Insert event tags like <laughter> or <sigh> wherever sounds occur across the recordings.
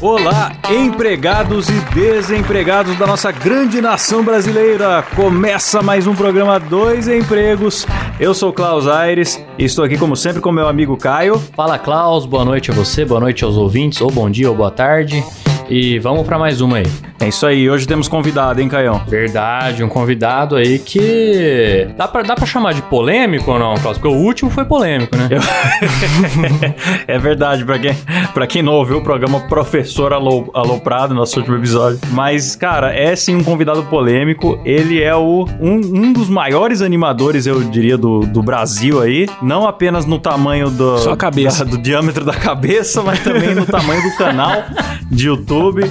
Olá, empregados e desempregados da nossa grande nação brasileira. Começa mais um programa Dois Empregos. Eu sou Klaus Aires e estou aqui como sempre com meu amigo Caio. Fala Klaus, boa noite a você, boa noite aos ouvintes, ou bom dia ou boa tarde. E vamos pra mais uma aí. É isso aí, hoje temos convidado, hein, Caião? Verdade, um convidado aí que. Dá pra, dá pra chamar de polêmico ou não, Klaus? Porque o último foi polêmico, né? Eu- <laughs> é verdade, pra quem, pra quem não ouviu o programa Professor Alô, Aloprado, nosso último episódio. Mas, cara, é sim um convidado polêmico. Ele é o, um, um dos maiores animadores, eu diria, do, do Brasil aí. Não apenas no tamanho do, Só a cabeça. da- do diâmetro da cabeça, mas também no tamanho do canal de YouTube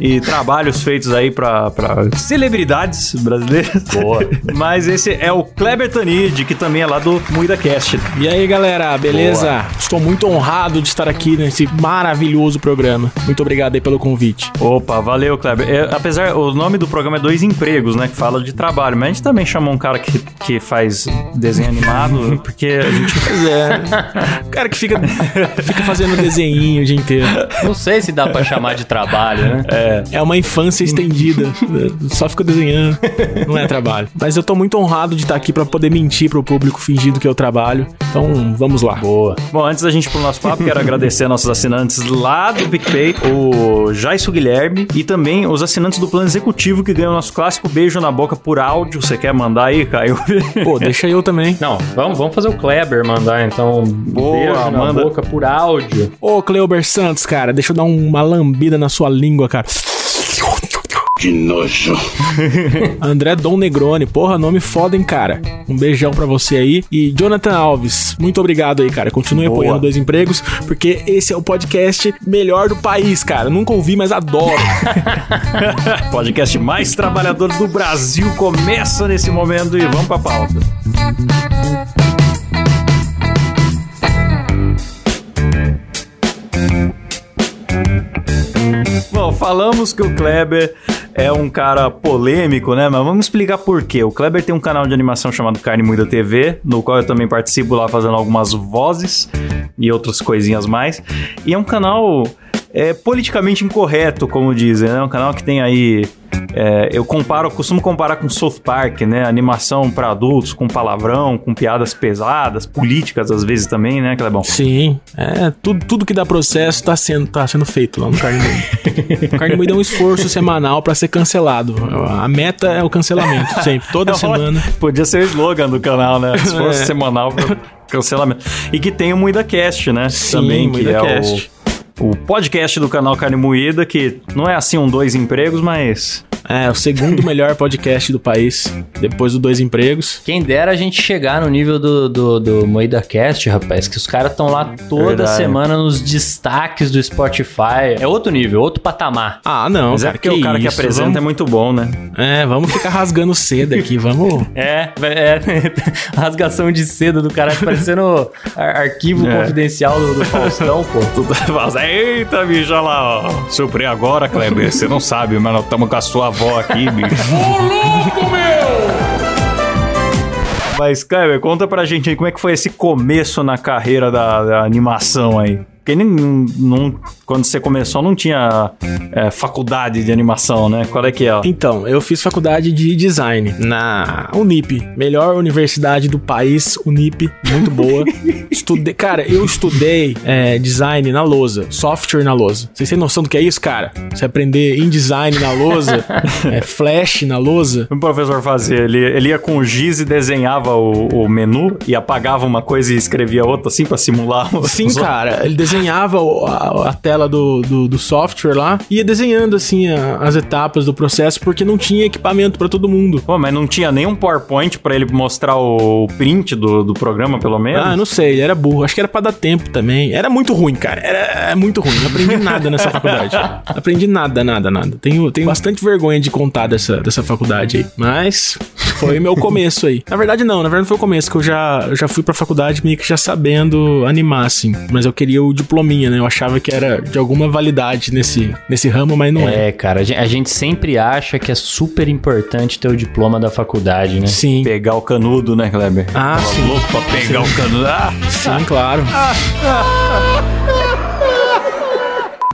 e trabalhos feitos aí pra, pra celebridades brasileiras. Boa. <laughs> Mas esse é o Kleber Tanid, que também é lá do Muida Cast. E aí, galera, beleza? Estou muito honrado de estar aqui nesse maravilhoso programa. Muito obrigado aí pelo convite. Opa, valeu, Kleber. É, apesar, o nome do programa é Dois Empregos, né? Que fala de trabalho. Mas a gente também chamou um cara que, que faz desenho animado, <laughs> porque a gente. <laughs> Pois é. O cara que fica, fica fazendo desenho o dia inteiro. Não sei se dá pra chamar de trabalho, né? É uma infância estendida. <laughs> Só fica desenhando. Não é trabalho. Mas eu tô muito honrado de estar aqui pra poder mentir pro público fingindo que eu trabalho. Então, vamos lá. Boa. Bom, antes da gente ir pro nosso papo, quero agradecer a nossos assinantes lá do PicPay, o Jaisso Guilherme e também os assinantes do plano executivo que ganham o nosso clássico beijo na boca por áudio. Você quer mandar aí, Caio? Pô, deixa eu também. <laughs> Não, vamos, vamos fazer o Kleber mandar então. Boa, beijo na manda. boca por áudio. Ô, Cleober Santos, cara, deixa eu dar uma lambida na sua língua, cara. Que nojo. <laughs> André Dom Negroni, porra, nome foda, hein, cara. Um beijão pra você aí. E Jonathan Alves, muito obrigado aí, cara. Continue Boa. apoiando Dois Empregos, porque esse é o podcast melhor do país, cara. Nunca ouvi, mas adoro. <laughs> Podcast mais trabalhador do Brasil começa nesse momento e vamos pra pauta. Bom, falamos que o Kleber é um cara polêmico, né? Mas vamos explicar por quê. O Kleber tem um canal de animação chamado Carne Muida TV, no qual eu também participo lá fazendo algumas vozes e outras coisinhas mais. E é um canal é, politicamente incorreto, como dizem, né? Um canal que tem aí. é, eu comparo, eu costumo comparar com South Park, né? Animação pra adultos, com palavrão, com piadas pesadas, políticas às vezes também, né, Clebão? Sim, é, tudo, tudo que dá processo tá sendo, tá sendo feito lá no Carne Moída. o Carne Moída é um esforço semanal pra ser cancelado. A meta é o cancelamento, sempre, toda <laughs> semana. Podia ser o slogan do canal, né? Esforço É. semanal pra cancelamento. E que tem o MuidaCast, né? Sim, Também, que é MuidaCast. o, o podcast do canal Carne Moída, que não é assim um dois empregos, mas É, o segundo melhor podcast do país, depois do Dois Empregos. Quem dera a gente chegar no nível do, do, do Moída Cast, rapaz, que os caras estão lá toda Verdade. semana nos destaques do Spotify. É outro nível, outro patamar. Ah, não, Mas é cara, porque o cara que isso, apresenta é vamos, muito bom, né? É, vamos ficar rasgando cedo aqui, vamos... <laughs> É, é <laughs> rasgação de seda do cara parecendo ar- arquivo É. confidencial do, do Faustão, pô. <laughs> Tudo Eita, bicho, olha lá, ó. Surprei agora, Kleber. Você não sabe, mas nós estamos com a sua avó aqui, bicho. Mas, Kleber, conta pra gente aí como é que foi esse começo na carreira da, da animação aí. Porque nem, não, quando você começou não tinha é, faculdade de animação, né? Qual é que é? Então, eu fiz faculdade de design na Unip, melhor universidade do país, Unip, muito boa. <laughs> estudei, cara, eu estudei é, design na lousa, software na lousa. Vocês têm noção do que é isso, cara? Você aprender InDesign na lousa, <laughs> é, Flash na lousa. O professor fazia, ele, ele ia com o giz e desenhava o, o menu e apagava uma coisa e escrevia outra assim pra simular. Sim, cara, ele desenhava o- a, a tela do, do, do software lá, ia desenhando assim a- as etapas do processo, porque não tinha equipamento pra todo mundo. Pô, mas não tinha nenhum PowerPoint pra ele mostrar o print do, do programa, pelo menos? Ah, não sei, era burro. Acho que era pra dar tempo também. Era muito ruim, cara. Era muito ruim. Não aprendi nada nessa faculdade. <laughs> Aprendi nada, nada, nada. Tenho, tenho bastante vergonha de contar dessa, dessa faculdade aí. Mas foi meu começo aí. Na verdade, não. Na verdade, não foi o começo, que eu já, eu já fui pra faculdade meio que já sabendo animar, assim. Mas eu queria o diplominha, né? Eu achava que era de alguma validade nesse, nesse ramo, mas não é. É, cara, a gen- a gente sempre acha que é super importante ter o diploma da faculdade, né? Sim. Pegar o canudo, né, Kleber? Ah, Tava sim. louco pra pegar o canudo. Ah! Sim, claro.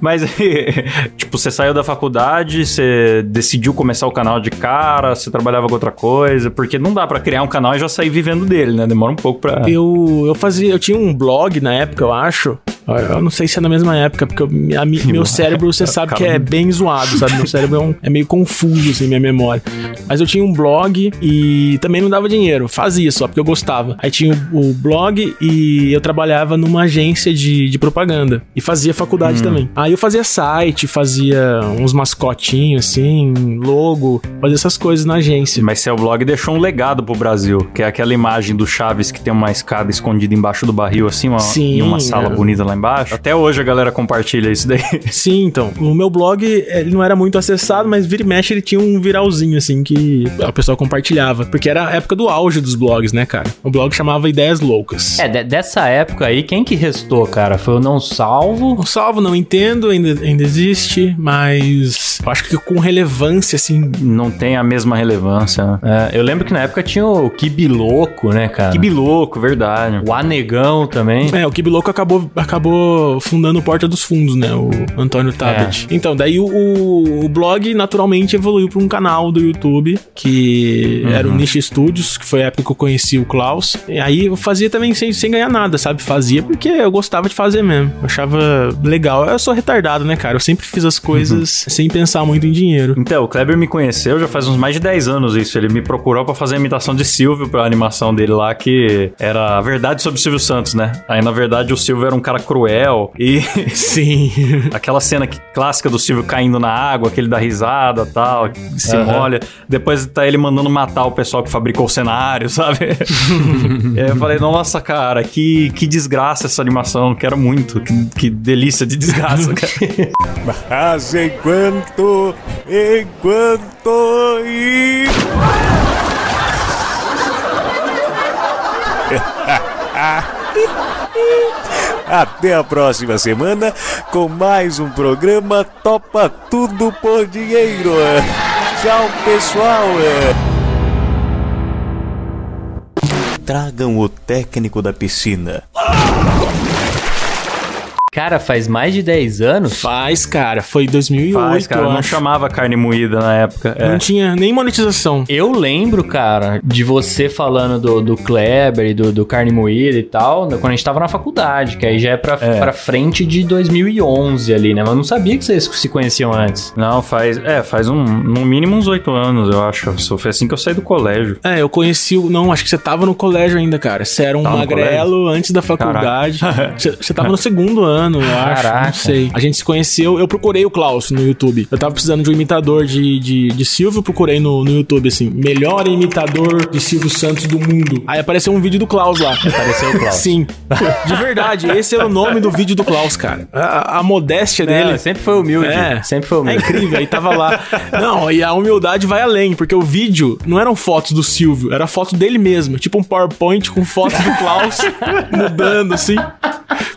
Mas, <laughs> tipo, você saiu da faculdade, você decidiu começar o canal de cara, você trabalhava com outra coisa, porque não dá pra criar um canal e já sair vivendo dele, né? Demora um pouco pra... Eu, eu fazia, eu tinha um blog na época, eu acho. Eu não sei se é na mesma época, porque eu- a meu <laughs> cérebro, você sabe que é bem zoado, sabe? Meu cérebro é, um- é meio confuso, assim, minha memória. Mas eu tinha um blog e também não dava dinheiro. Fazia só, porque eu gostava. Aí tinha o, o blog e eu trabalhava numa agência de, de propaganda. E fazia faculdade também. Aí eu fazia site, fazia uns mascotinhos, assim, logo, fazia essas coisas na agência. Mas seu blog deixou um legado pro Brasil, que é aquela imagem do Chaves que tem uma escada escondida embaixo do barril, assim, uma, Sim, e uma sala é. bonita lá embaixo. Até hoje a galera compartilha isso daí. <laughs> Sim, então. O meu blog, ele não era muito acessado, mas vira e mexe ele tinha um viralzinho, assim, que o pessoal compartilhava. Porque era a época do auge dos blogs, né, cara? O blog chamava Ideias Loucas. É, de- dessa época aí, quem que restou, cara? Foi o Não Salvo. O salvo não entendo, ainda, ainda existe, mas eu acho que com relevância, assim. Não tem a mesma relevância. né? É, eu lembro que na época tinha o Kibiloco, né, cara? Que biloco, verdade. O Anegão também. É, o Kibiloco acabou, acabou fundando o Porta dos Fundos, né? O Antônio Tabet. Então, daí o, o, blog naturalmente evoluiu para um canal do YouTube, que era o Niche Studios, que foi a época que eu conheci o Klaus. E aí eu fazia também sem, sem ganhar nada, sabe? Fazia porque eu gostava de fazer mesmo. Eu achava legal. Eu sou retardado, né, cara? Eu sempre fiz as coisas sem pensar muito em dinheiro. Então, o Kleber me conheceu já faz uns mais de 10 anos isso. Ele me procurou pra fazer a imitação de Silvio pra animação dele lá, que era a verdade sobre o Silvio Santos, né? Aí, na verdade, o Silvio era um cara cruel e <laughs> Sim. <laughs> aquela cena que- clássica do Silvio caindo na água, que ele dá risada e tal, se Aham. molha. Depois tá ele mandando matar o pessoal que fabricou o cenário, <laughs> sabe? aí eu falei, nossa, cara, que, que desgraça essa animação. Quero muito. Que, que delícia de desgraça, cara. Mas enquanto, enquanto e... Até a próxima semana com mais um programa Topa Tudo por Dinheiro. Tchau, pessoal. Tragam o técnico da piscina. Cara, faz mais de 10 anos? Faz, cara. Foi 2008, Faz, cara, eu não acho. chamava carne moída na época. É. Não tinha nem monetização. Eu lembro, cara, de você falando do, do Kleber e do, do Carne Moída e tal, quando a gente tava na faculdade, que aí já é pra, É. pra frente de 2011 ali, né? Mas eu não sabia que vocês se conheciam antes. Não, faz. É, faz um. No mínimo uns oito anos, eu acho. Foi assim que eu saí do colégio. É, eu conheci o. Não, acho que você tava no colégio ainda, cara. Você era um Tava magrelo antes da faculdade. Você você tava no segundo ano, <laughs> eu acho. Caraca. Não sei. A gente se conheceu. Eu procurei o Klaus no YouTube. Eu tava precisando de um imitador de, de, de Silvio. Procurei no, no YouTube, assim. Melhor imitador de Silvio Santos do mundo. Aí apareceu um vídeo do Klaus lá. Apareceu o Klaus. Sim. De verdade, esse era o nome do vídeo do Klaus, cara. A, a modéstia Não, dele. sempre foi humilde. É. Sempre foi É humilde. incrível, aí tava lá. Não, e a humildade vai além, porque o vídeo não eram fotos do Silvio, era foto dele mesmo. Tipo um PowerPoint com fotos do Klaus mudando, assim.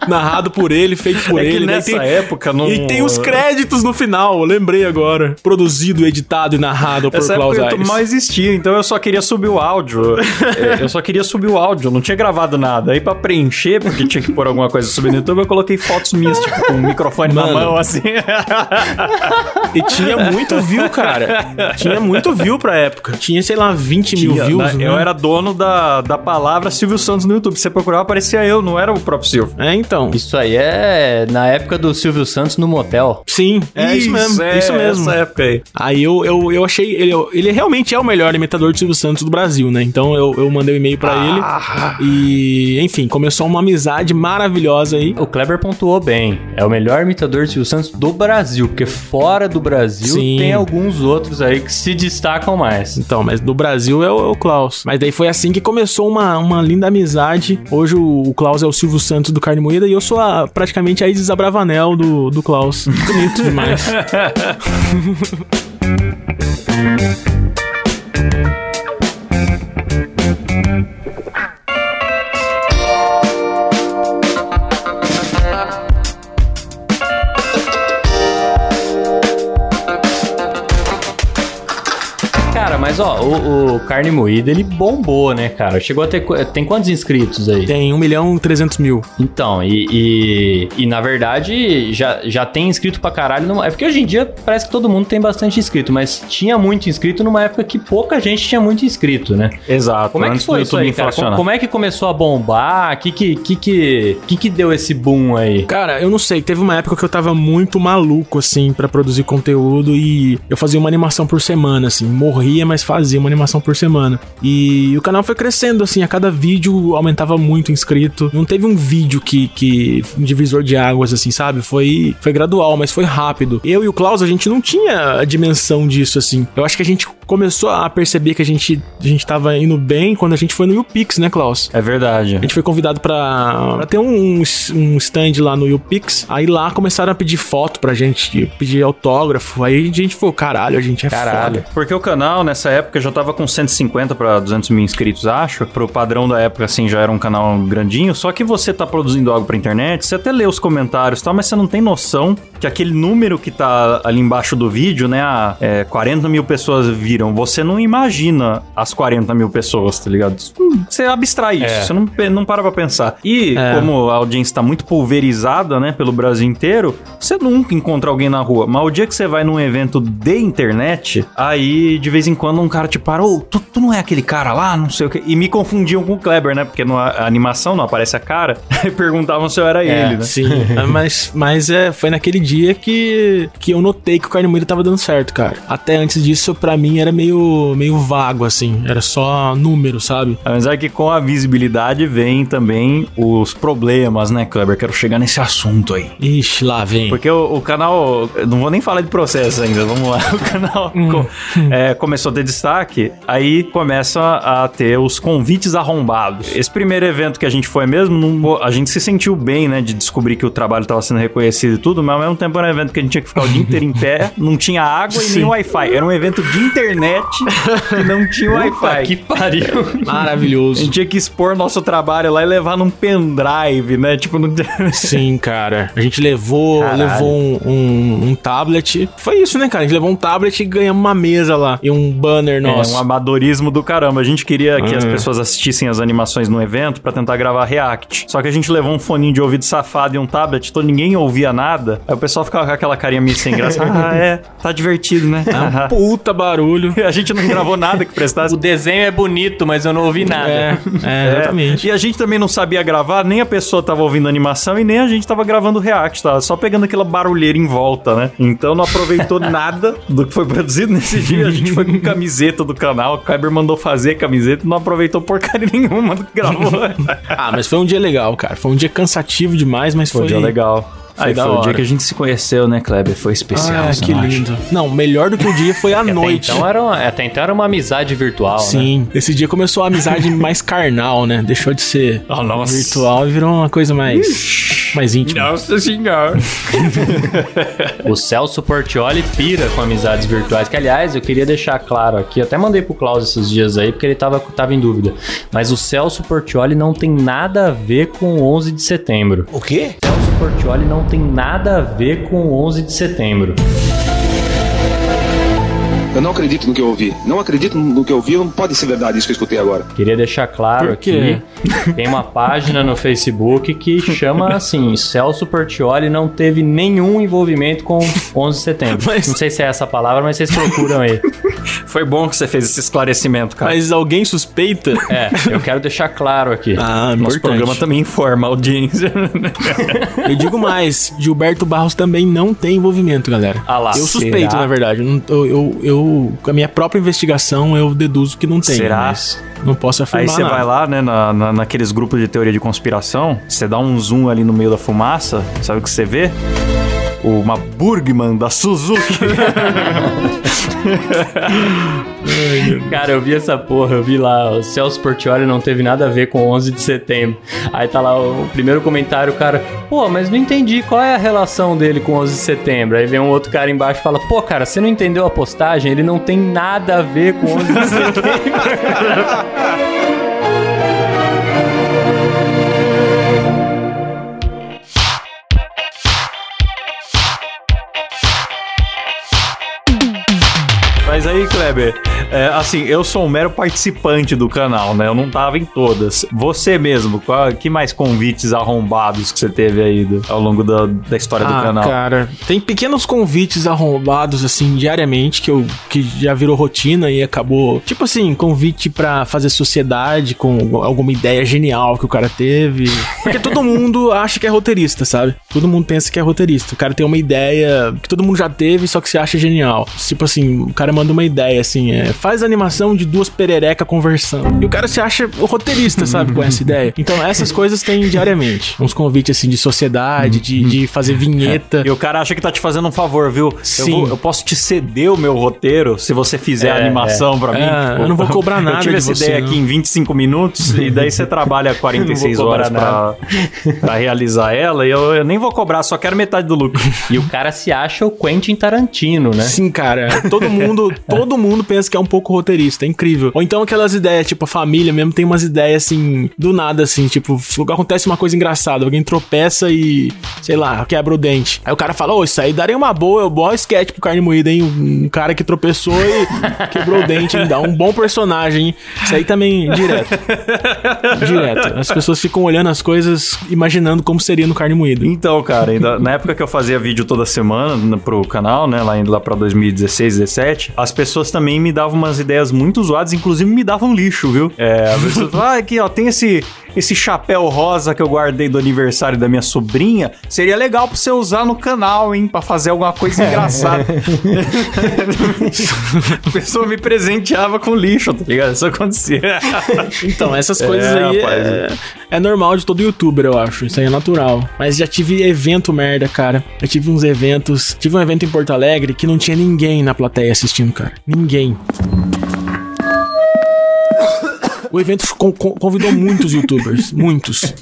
Narrado por ele, ele feito por É que ele. daí nessa tem- época não. E tem os créditos no final, eu lembrei agora. Produzido, editado e narrado por Essa Klaus Aires. mal existia, então eu só queria subir o áudio. <laughs> É, eu só queria subir o áudio, não tinha gravado nada. Aí pra preencher, porque tinha que pôr alguma coisa subir no YouTube, eu coloquei fotos minhas, tipo, com o microfone na Mano. mão, assim. E tinha muito view, cara. Tinha muito view pra época. Tinha, sei lá, 20 mil Tinha, views. né? né? Eu era dono da, da palavra Silvio Santos no YouTube. Se você procurava, aparecia eu, não era o próprio Silvio. É, então. Isso aí é na época do Silvio Santos no motel. Sim, é isso, mesmo. é, isso mesmo. Essa época aí. Aí eu, eu, eu achei. Ele, ele realmente é o melhor imitador de Silvio Santos do Brasil, né? Então eu, eu mandei um e-mail pra Ah. ele. E, enfim, começou uma amizade maravilhosa aí. O Kleber pontuou bem. É o melhor imitador de Silvio Santos do Brasil, porque fora do Brasil Sim. tem alguns outros aí que se destacam mais. Então, mas do Brasil é o, é o Klaus. Mas daí foi assim que começou uma, uma linda amizade. Hoje o, o Klaus é o Silvio Santos do Carne Moída e eu sou a- praticamente a Isis Abravanel do, do Klaus. <laughs> Bonito demais. <laughs> mas ó, o, o Carne Moída, ele bombou, né, cara? Chegou a ter... Tem quantos inscritos aí? Tem 1 milhão e 300 mil. Então, e, e, e, na verdade já, já tem inscrito pra caralho. numa- é porque hoje em dia parece que todo mundo tem bastante inscrito, mas tinha muito inscrito numa época que pouca gente tinha muito inscrito, né? Exato. Como é que foi isso aí, cara? Como, como é que começou a bombar? O que que, que, que, que que deu esse boom aí? Cara, eu não sei. Teve uma época que eu tava muito maluco, assim, pra produzir conteúdo e eu fazia uma animação por semana, assim. Morria, mas fazia uma animação por semana. E o canal foi crescendo, assim. A cada vídeo aumentava muito o inscrito. Não teve um vídeo que, que um divisor de águas, assim, sabe? Foi, foi gradual, mas foi rápido. Eu e o Klaus, a gente não tinha a dimensão disso, assim. Eu acho que a gente começou a perceber que a gente, a gente tava indo bem quando a gente foi no YouPix, né, Klaus? É verdade. A gente foi convidado pra, pra ter um, um stand lá no YouPix. Aí lá começaram a pedir foto pra gente, pedir autógrafo. Aí a gente falou, caralho, a gente é Caralho. foda. Porque o canal, nessa época, já tava com 150 pra 200 mil inscritos, acho. Pro padrão da época, assim, já era um canal grandinho. Só que você tá produzindo algo pra internet, você até lê os comentários e tal, mas você não tem noção que aquele número que tá ali embaixo do vídeo, né? ah, é, 40 mil pessoas viram. Você não imagina as 40 mil pessoas, tá ligado? Hum, Você abstrai isso, É. você não, não para pra pensar. E É. como a audiência tá muito pulverizada, né, pelo Brasil inteiro, você nunca encontra alguém na rua. Mas o dia que você vai num evento de internet, aí de vez em quando um cara te para, ô, tu, tu não é aquele cara lá, não sei o que. E me confundiam com o Kleber, né? Porque na animação não aparece a cara. <laughs> Aí perguntavam se eu era É. ele, né? Sim, <laughs> mas, mas é, foi naquele dia que, que eu notei que o carne moída tava dando certo, cara. Até antes disso, pra mim, era meio, meio vago, assim. Era só número, sabe? É que com a visibilidade vem também os problemas, né, Kleber? Quero chegar nesse assunto aí. Ixi, lá vem. Porque o, o canal, não vou nem falar de processo ainda, vamos lá. <laughs> O canal co- é, começou a ter destaque, aí começa a ter os convites arrombados. Esse primeiro evento que a gente foi mesmo, não- a gente se sentiu bem, né, de descobrir que o trabalho estava sendo reconhecido e tudo, mas ao mesmo tempo era um evento que a gente tinha que ficar o dia inteiro em pé, não tinha água e nem Wi-Fi. Era um evento de internet que não tinha Wi-Fi. que pariu. A Maravilhoso. gente tinha que expor nosso trabalho lá e levar num pendrive, né? Tipo, não <laughs> Sim, cara. A gente levou, Caralho. levou um, um- um tablet. Foi isso, né, cara? A gente levou um tablet e ganhamos uma mesa lá. E um banner É nosso. um amadorismo do caramba. A gente queria que as Ah. pessoas assistissem as animações no evento pra tentar gravar React. Só que a gente levou um foninho de ouvido safado e um tablet, então ninguém ouvia nada. Aí o pessoal ficava com aquela carinha meio sem graça. <laughs> ah, é, tá divertido, né? É um puta barulho. <laughs> a gente não gravou nada que prestasse. O desenho é bonito, mas eu não ouvi nada. É, <laughs> é, exatamente. E a gente também não sabia gravar, nem a pessoa tava ouvindo a animação e nem a gente tava gravando React, tava só pegando aquela barulheira em volta, né? Então não aproveitou nada do que foi produzido nesse dia. A gente foi com camiseta do canal, o Kyber mandou fazer camiseta e não aproveitou porcaria <laughs> nenhuma do que gravou. <laughs> Ah, mas foi um dia legal, cara. Foi um dia cansativo demais, mas foi. Foi um dia legal. Foi Aí foi o dia que a gente se conheceu, né, Kleber? Foi especial, Ah, que não acha? lindo. Não, melhor do que o dia foi <laughs> a Até noite. então, era uma, até então era uma amizade virtual, né? Sim, esse dia começou a amizade <laughs> mais carnal, né? Deixou de ser Oh, nossa. virtual e virou uma coisa mais, mais íntima. Nossa senhora. <laughs> O Celso Portioli pira com amizades virtuais. Que, aliás, eu queria deixar claro aqui, até mandei pro Klaus esses dias aí, porque ele tava, tava em dúvida. Mas o Celso Portioli não tem nada a ver com o 11 de setembro. O quê? Celso Portioli não tem nada a ver com o 11 de setembro. Eu não acredito no que eu ouvi. Não acredito no que eu ouvi. Não pode ser verdade isso que eu escutei agora. Queria deixar claro aqui, tem uma página no Facebook que chama assim, Celso Portioli não teve nenhum envolvimento com 11 de setembro. <laughs> Mas- Não sei se é essa palavra, mas vocês procuram aí. Foi bom que você fez esse esclarecimento, cara. Mas alguém suspeita? É, eu quero deixar claro aqui. Ah, Nosso importante. programa também informa a audiência. <laughs> Eu digo mais, Gilberto Barros também não tem envolvimento, galera. Ah lá, eu suspeito, será? na verdade. Eu, eu, eu, eu- com a minha própria investigação, eu deduzo que não tem. Será? Mas não posso afirmar Aí você nada. vai lá, né, na, na- naqueles grupos de teoria de conspiração, você dá um zoom ali no meio da fumaça, sabe o que você vê? Uma Burgman da Suzuki. <laughs> Cara, eu vi essa porra, eu vi lá, o Celso Portioli não teve nada a ver com 11 de setembro. Aí tá lá o primeiro comentário, o cara, pô, mas não entendi qual é a relação dele com 11 de setembro. Aí vem um outro cara embaixo e fala, pô, cara, você não entendeu a postagem? Ele não tem nada a ver com 11 de <laughs> setembro. Mas aí, Kleber, é, assim, eu sou um mero participante do canal, né? Eu não tava em todas. Você mesmo, qual, que mais convites arrombados que você teve aí do- ao longo da, da história do ah, canal? cara, tem pequenos convites arrombados, assim, diariamente, que, eu, que já virou rotina e acabou. Tipo assim, convite pra fazer sociedade com alguma ideia genial que o cara teve. Porque todo <laughs> mundo acha que é roteirista, sabe? Todo mundo pensa que é roteirista. O cara tem uma ideia que todo mundo já teve, só que se acha genial. Tipo assim, o cara manda uma ideia assim, é, faz animação de duas perereca conversando. E o cara se acha o roteirista, sabe, com essa ideia. Então essas coisas tem diariamente. Uns convites assim de sociedade, de, de fazer vinheta. E o cara acha que tá te fazendo um favor, viu? Eu, Sim. vou- eu posso te ceder o meu roteiro se você fizer a É, animação pra mim. É, eu não vou cobrar <laughs> nada Eu tive de essa você, ideia não. aqui em 25 minutos e daí você trabalha <laughs> 46 Não vou horas pra, <laughs> pra realizar ela e eu, eu nem vou cobrar, só quero metade do lucro. E o cara se acha o Quentin Tarantino, né? Sim, cara. Todo mundo, todo mundo pensa que é um pouco roteirista, é incrível. Ou então aquelas ideias, tipo, a família mesmo tem umas ideias assim, do nada, assim, tipo, acontece uma coisa engraçada, alguém tropeça e, sei lá, quebra o dente. Aí o cara fala, ô, isso aí daria uma boa, um bom sketch pro carne moída, hein? Um cara que tropeçou e <laughs> quebrou o dente, hein? Dá um bom personagem, hein? Isso aí também, direto. direto. As pessoas ficam olhando as coisas, imaginando como seria no carne moída. Então, cara, ainda- na época que eu fazia vídeo toda semana no- pro canal, né, lá indo lá pra 2016, 17, as pessoas também me davam umas ideias muito zoadas, inclusive me davam lixo, viu? É, a pessoa fala, ah, aqui, ó, tem esse, esse chapéu rosa que eu guardei do aniversário da minha sobrinha, seria legal pra você usar no canal, hein, pra fazer alguma coisa <laughs> engraçada. <laughs> a pessoa me presenteava com lixo, tá ligado? Isso acontecia. <laughs> Então, essas coisas É, aí rapaz. é, é normal de todo youtuber, eu acho. Isso aí é natural. Mas já tive evento merda, cara. Já tive uns eventos. Tive um evento em Porto Alegre que não tinha ninguém na plateia assistindo, cara. Ninguém ninguém. O evento con- con- convidou muitos <laughs> youtubers. Muitos.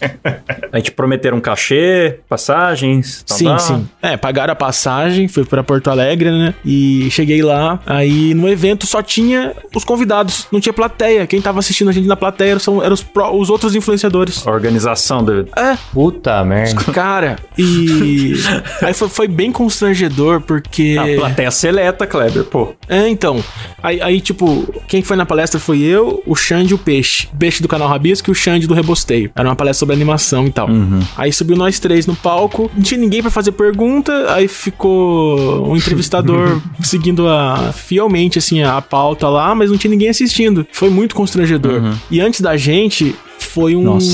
A gente prometeram um cachê, passagens. tal, Sim, tal. sim. É, pagaram a passagem, fui pra Porto Alegre, né? E cheguei lá, aí no evento só tinha os convidados, não tinha plateia. Quem tava assistindo a gente na plateia são, eram os, pró- os outros influenciadores. A organização do... É, Puta merda. Cara, e. <laughs> Aí foi, foi bem constrangedor, porque. A plateia seleta, Kleber, pô. É, então. Aí, aí, tipo, quem foi na palestra foi eu, o Xande e o Peixe. O Peixe do canal Rabisco e o Xande do Rebosteio. Era uma palestra sobre animação e tal. Aí subiu nós três no palco. Não tinha ninguém pra fazer pergunta. Aí ficou um entrevistador <laughs> seguindo a, fielmente, assim, a, pauta lá, mas não tinha ninguém assistindo. Foi muito constrangedor. E antes da gente. Foi um. Nossa.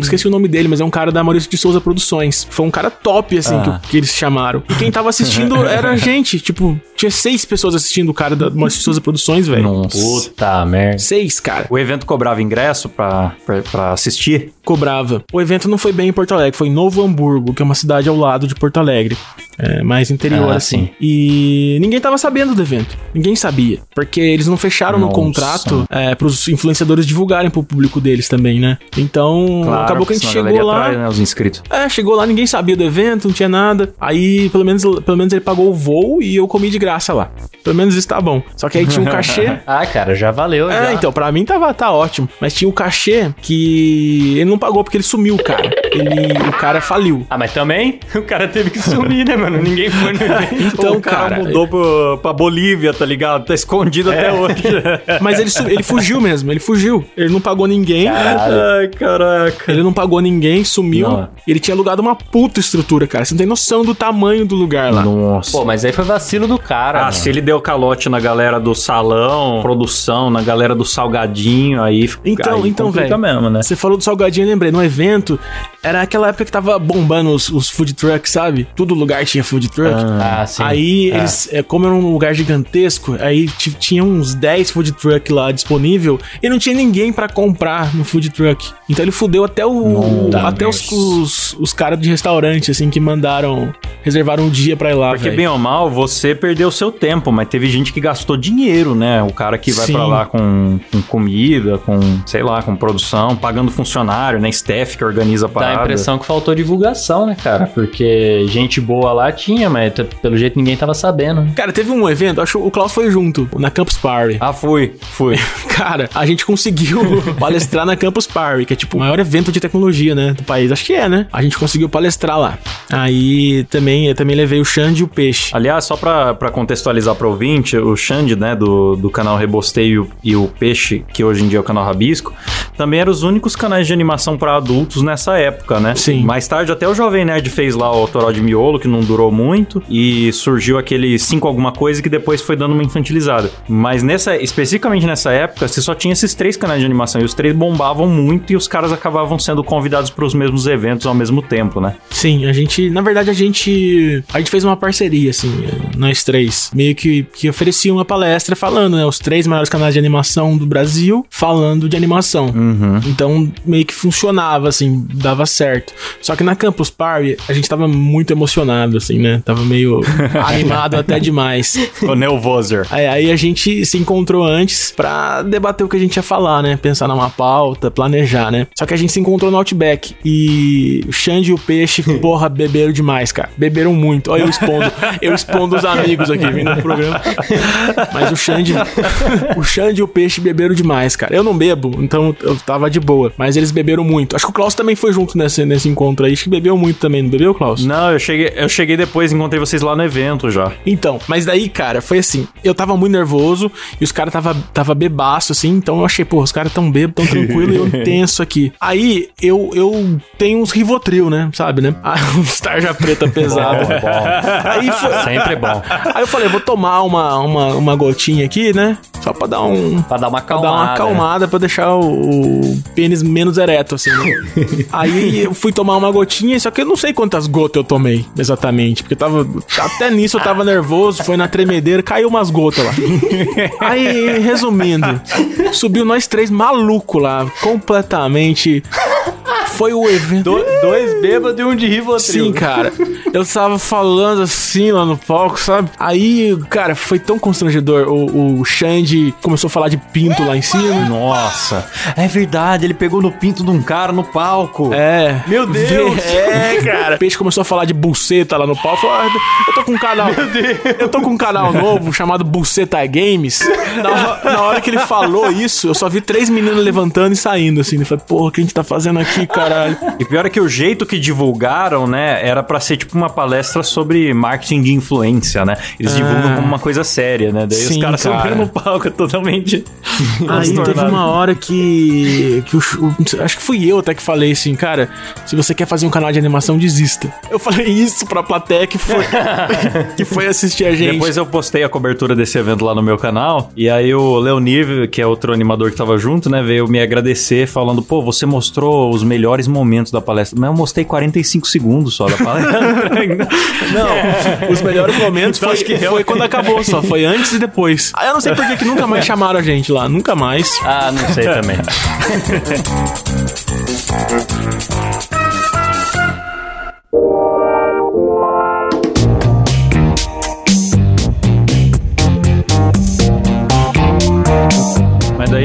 Esqueci o nome dele, mas é um cara da Maurício de Souza Produções. Foi um cara top, assim, Ah. que, que eles chamaram. E quem tava assistindo <laughs> era a gente. Tipo, tinha seis pessoas assistindo o cara da Maurício Souza Produções, velho. Nossa. Puta merda. Seis, cara. O evento cobrava ingresso pra, pra, pra assistir? Cobrava. O evento não foi bem em Porto Alegre, foi em Novo Hamburgo, que é uma cidade ao lado de Porto Alegre. É, mais interior, Ah, assim. sim. E ninguém tava sabendo do evento. Ninguém sabia. Porque eles não fecharam no Nossa. contrato é, pros influenciadores divulgarem pro público deles também, né? Então, acabou que a gente chegou lá. atrás, né, os inscritos. É, chegou lá, ninguém sabia do evento, não tinha nada. Aí, pelo menos, pelo menos ele pagou o voo e eu comi de graça lá. Pelo menos isso tá bom. Só que aí tinha um cachê. <laughs> Ah, cara, já valeu. É, já. então, pra mim tava, tá ótimo. Mas tinha um cachê que ele não pagou porque ele sumiu, cara. ele, o cara faliu. Ah, mas também <laughs> o cara teve que sumir, né, mano? Ninguém foi no evento. <laughs> Então, o cara, cara, mudou pro, pra Bolívia, tá ligado? Tá escondido até hoje. mas ele, ele fugiu mesmo, ele fugiu. Ele não pagou ninguém. Ai, caraca. Ele não pagou ninguém, sumiu. Não. Ele tinha alugado uma puta estrutura, cara. Você não tem noção do tamanho do lugar lá. Nossa. Pô, mas aí foi vacilo do cara. Ah, mano. se ele deu calote na galera do salão, produção, na galera do salgadinho, aí Então, aí então, velho. mesmo, né? Você falou do salgadinho, eu lembrei. No evento, era aquela época que tava bombando os, os food trucks, sabe? Todo lugar tinha food truck. Ah, sim. Aí eles, é, como era um lugar gigantesco, aí ti- tinha uns 10 food truck lá disponível e não tinha ninguém pra comprar no food truck. Então ele fudeu até o Tá, até os, os, os caras de restaurante assim que mandaram reservaram um dia pra ir lá, Porque velho. bem ou mal, você perdeu seu tempo, mas teve gente que gastou dinheiro, né? O cara que vai Sim. pra lá com, com comida, com, sei lá, com produção, pagando funcionário, né? Staff que organiza a Dá parada. a impressão que faltou divulgação, né, cara? Porque gente boa lá tinha, mas pelo jeito ninguém tava sabendo. né? Cara, teve um evento, acho que o Klaus foi junto, na Campus Party. Ah, fui, fui. <laughs> Cara, a gente conseguiu <laughs> palestrar na Campus Party, que é tipo o maior evento de tecnologia, né, do país. Acho que é, né? A gente conseguiu palestrar lá. Aí também, eu também levei o Xande e o Peixe. Aliás, só pra, pra contextualizar pro ouvinte, o Xande, né, do, do canal Rebosteio e o Peixe, que hoje em dia é o canal Rabisco, também eram os únicos canais de animação pra adultos nessa época, né? Sim. Mais tarde, até o Jovem Nerd fez lá o Toró de Miolo, que não durou muito, e surgiu aquele 5 alguma coisa que depois foi dando uma infantilizada. Mas nessa, especificamente nessa época, você só tinha esses três canais de animação, e os três bombavam muito, e os caras acabavam sendo convidados pros mesmos eventos ao mesmo tempo, né? Sim, a gente, na verdade, a gente, a gente fez uma parceria, assim, nós três. Meio que, que oferecia uma palestra falando, né, os três maiores canais de animação do Brasil falando de animação. Então, meio que funcionava, assim, dava certo. Só que na Campus Party, a gente tava muito emocionado, assim, né? Tava meio <laughs> animado até demais. O Neovoser. Aí, aí a gente se encontrou antes pra debater o que a gente ia falar, né? Pensar numa pauta, planejar, né? Só que a gente se encontrou no Outback e o Xande e o Peixe, <laughs> porra, beberam demais, cara. Beberam muito. Olha, eu expondo, eu expondo os amigos aqui vindo no programa. <laughs> Mas o Xande, o Xande e o Peixe beberam demais, cara. Eu não bebo, então eu tava de boa. Mas eles beberam muito. Acho que o Klaus também foi junto nesse, nesse encontro aí. Acho que bebeu muito também, não bebeu, Klaus? Não, eu cheguei, eu cheguei depois, encontrei vocês lá no evento já. Então, mas daí, cara, foi assim, eu tava muito nervoso e os caras tava, tava bebaço, assim, então eu achei, pô, os caras tão bêbados, tão tranquilo e eu <laughs> tenso aqui. Aí, eu, eu tenho uns Rivotril, né, sabe, né? <laughs> Ah, uns tarja preta pesado. Aí, foi, Sempre bom. aí eu falei, vou tomar uma, uma, uma gotinha aqui, né, só pra dar um... Pra dar uma Pra acalmada. dar uma acalmada pra deixar o, o pênis menos ereto, assim. né? <laughs> Aí eu fui tomar uma gotinha, só que eu não sei quantas gotas eu tomei exatamente. Porque tava. Até nisso eu tava nervoso, foi na tremedeira, caiu umas gotas lá. <laughs> Aí, resumindo, subiu nós três maluco lá, completamente. Foi o evento. Do- dois bêbados e um de Rivotril. Sim, cara. Eu tava falando assim lá no palco, sabe? Aí, cara, foi tão constrangedor. O, o Xande começou a falar de pinto lá em cima. Nossa, é verdade, ele pegou no pinto de um cara no palco. É. Meu Deus! <laughs> É, cara. O peixe começou a falar de buceta lá no palco. Falou, "Ah, eu tô com um canal. Eu tô com um canal novo chamado Buceta Games. Na, ho- na hora que ele falou isso, eu só vi três meninos levantando e saindo, assim. Eu falei, porra, o que a gente tá fazendo aqui, caralho? E pior é que o jeito que divulgaram, né, era pra ser tipo uma palestra sobre marketing de influência, né? Eles divulgam como uma coisa séria, né? Daí os Sim, caras cara. subiram no palco <laughs> totalmente. Aí teve uma hora que, que o, o- acho que fui eu até que falei assim, cara, se você quer fazer um canal de animação, desista. Eu falei isso pra plateia que foi, <laughs> que foi assistir a gente. Depois eu postei a cobertura desse evento lá no meu canal. E aí o Leonir, que é outro animador que tava junto, né, veio me agradecer falando: pô, você mostrou os melhores momentos da palestra. Mas eu mostrei 45 segundos só da palestra. <laughs> Não, os melhores momentos Então foi, acho que foi quando acabou só, foi antes e depois. Aí eu não sei por que que nunca mais chamaram a gente lá, nunca mais. Ah, não sei também. <laughs>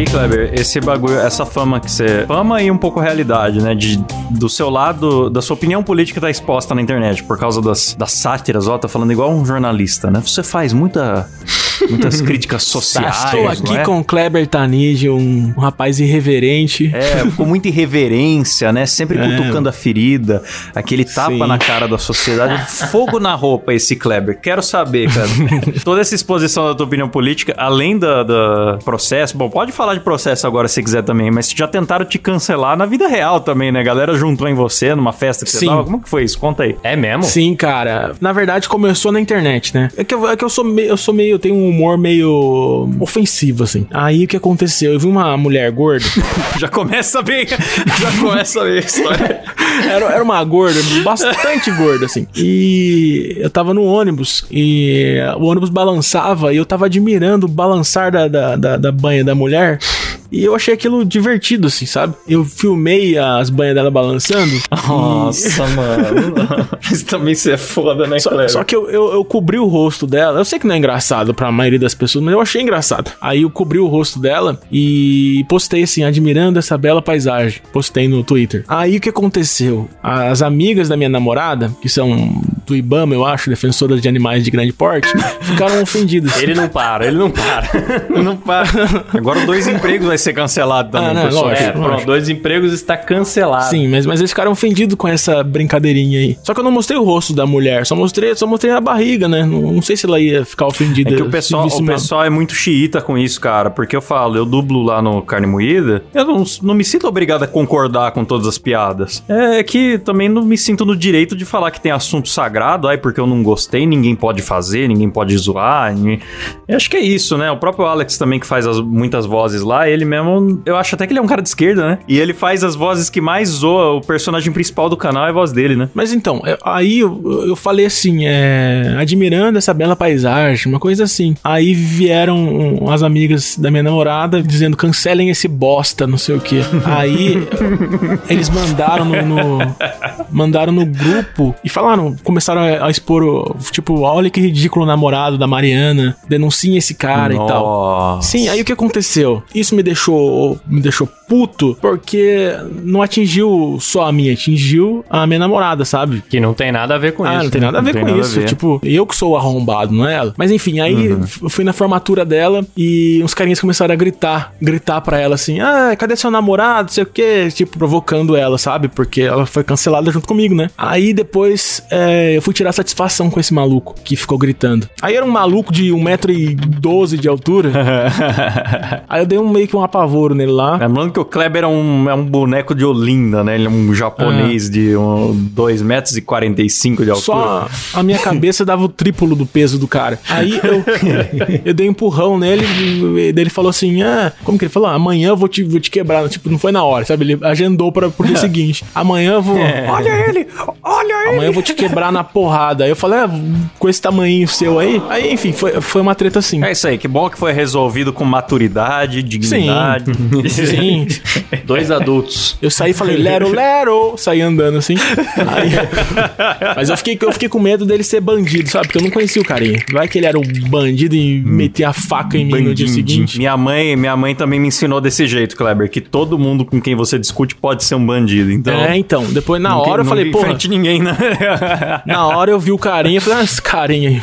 Daí, Kleber, esse bagulho, essa fama que você. Fama e um pouco realidade, né? De, do seu lado, da sua opinião política tá exposta na internet por causa das, das sátiras, ó, tá falando igual um jornalista, né? Você faz muita. Muitas críticas sociais. Estou aqui é? com o Kleber Tanid, um, um rapaz irreverente. É, com muita irreverência, né? Sempre É. cutucando a ferida, aquele tapa Sim. na cara da sociedade. Fogo na roupa, esse Kleber. Quero saber, cara. <laughs> Toda essa exposição da tua opinião política, além da, da processo, bom, pode falar de processo agora se quiser também, mas já tentaram te cancelar na vida real também, né? A galera juntou em você numa festa que você Sim. tava. Como que foi isso? Conta aí. É mesmo? Sim, cara. Na verdade, começou na internet, né? É que eu, é que eu sou meio, eu sou meio, eu tenho um humor meio ofensivo, assim. Aí o que aconteceu? Eu vi uma mulher gorda. <laughs> Já começa bem, já começa bem a história. era, era uma gorda, bastante gorda, assim. E eu tava no ônibus e o ônibus balançava e eu tava admirando o balançar da, da, da, da banha da mulher. E eu achei aquilo divertido, assim, sabe? Eu filmei as banhas dela balançando. Nossa, <laughs> mano. Isso também você é foda, né, Só, só que eu, eu, eu cobri o rosto dela. Eu sei que não é engraçado pra maioria das pessoas, mas eu achei engraçado. Aí eu cobri o rosto dela e postei assim, admirando essa bela paisagem. Postei no Twitter. Aí o que aconteceu? As amigas da minha namorada, que são do Ibama, eu acho, defensoras de animais de grande porte, ficaram ofendidas. Ele não para, ele não para. <laughs> Não para. Agora dois empregos vai ser cancelado também, Ah, não, pessoal. lógico. É, pronto, dois empregos está cancelado. Sim, mas, mas eles ficaram ofendidos com essa brincadeirinha aí. Só que eu não mostrei o rosto da mulher, só mostrei, só mostrei a barriga, né? Não, não sei se ela ia ficar ofendida. É que o pessoal, o pessoal é muito xiita com isso, cara. Porque eu falo, eu dublo lá no Carne Moída, eu não, não me sinto obrigado a concordar com todas as piadas. É que também não me sinto no direito de falar que tem assunto sagrado, ai, porque eu não gostei, ninguém pode fazer, ninguém pode zoar. ninguém- Eu acho que é isso, né? O próprio Alex também, que faz as- muitas vozes lá, ele mesmo, eu acho até que ele é um cara de esquerda, né? E ele faz as vozes que mais zoa, o personagem principal do canal é a voz dele, né? Mas então, eu- aí eu, eu falei assim, é, admirando essa bela paisagem, uma coisa assim. Aí vieram as amigas da minha namorada dizendo, cancelem esse bosta, não sei o que. Aí <laughs> eles mandaram no, no- mandaram no grupo e falaram, começaram a, a expor, o- tipo, olha que ridículo o namorado da Mariana, denunciem esse cara e tal. Nossa. Sim, aí o que aconteceu? Isso me deixou me deixou puto porque não atingiu só a minha, atingiu a minha namorada, sabe? Que não tem nada a ver com ah, isso. não tem nada a ver com isso. ver. Tipo, eu que sou o arrombado, não é ela. Mas enfim, aí eu fui na formatura dela e uns carinhas começaram a gritar, gritar pra ela assim: "Ah, cadê seu namorado?", não sei o quê, tipo provocando ela, sabe? Porque ela foi cancelada junto comigo, né? Aí depois é, eu fui tirar satisfação com esse maluco que ficou gritando. Aí era um maluco de 1,12m de altura. <laughs> Aí eu dei um meio que um apavoro nele lá. Lembrando que o Kleber é um, é um boneco de Olinda, né? Ele é um japonês de um, 2 metros e 45 de altura. Só a minha cabeça dava o triplo do peso do cara. Aí eu, <laughs> eu dei um empurrão nele, e ele falou assim: Ah, como que ele falou? Amanhã eu vou te, vou te quebrar. Tipo, não foi na hora, sabe? Ele agendou para pro dia seguinte. Amanhã eu vou. Olha ele! Olha ele! Amanhã eu vou te quebrar na porrada. Aí eu falei: ah, com esse tamanho seu aí. Aí, enfim, foi, foi uma treta assim. É isso aí, que bom que foi resolvido com maturidade, dignidade. <laughs> Sim. <laughs> Dois adultos. Eu saí e falei, Lero, Lero! Saí andando assim. Aí- <laughs> Mas eu fiquei, eu fiquei com medo dele ser bandido, sabe? Porque eu não conhecia o carinha. Vai que ele era um bandido e metia a faca em mim no dia seguinte. Minha mãe, minha mãe também me ensinou desse jeito, Kleber, que todo mundo com quem você discute pode ser um bandido. Então, É, então. Depois, na não hora, eu não falei, porra. frente ninguém, né? <laughs> Na hora eu vi o carinha, eu falei, ah, esse carinha aí.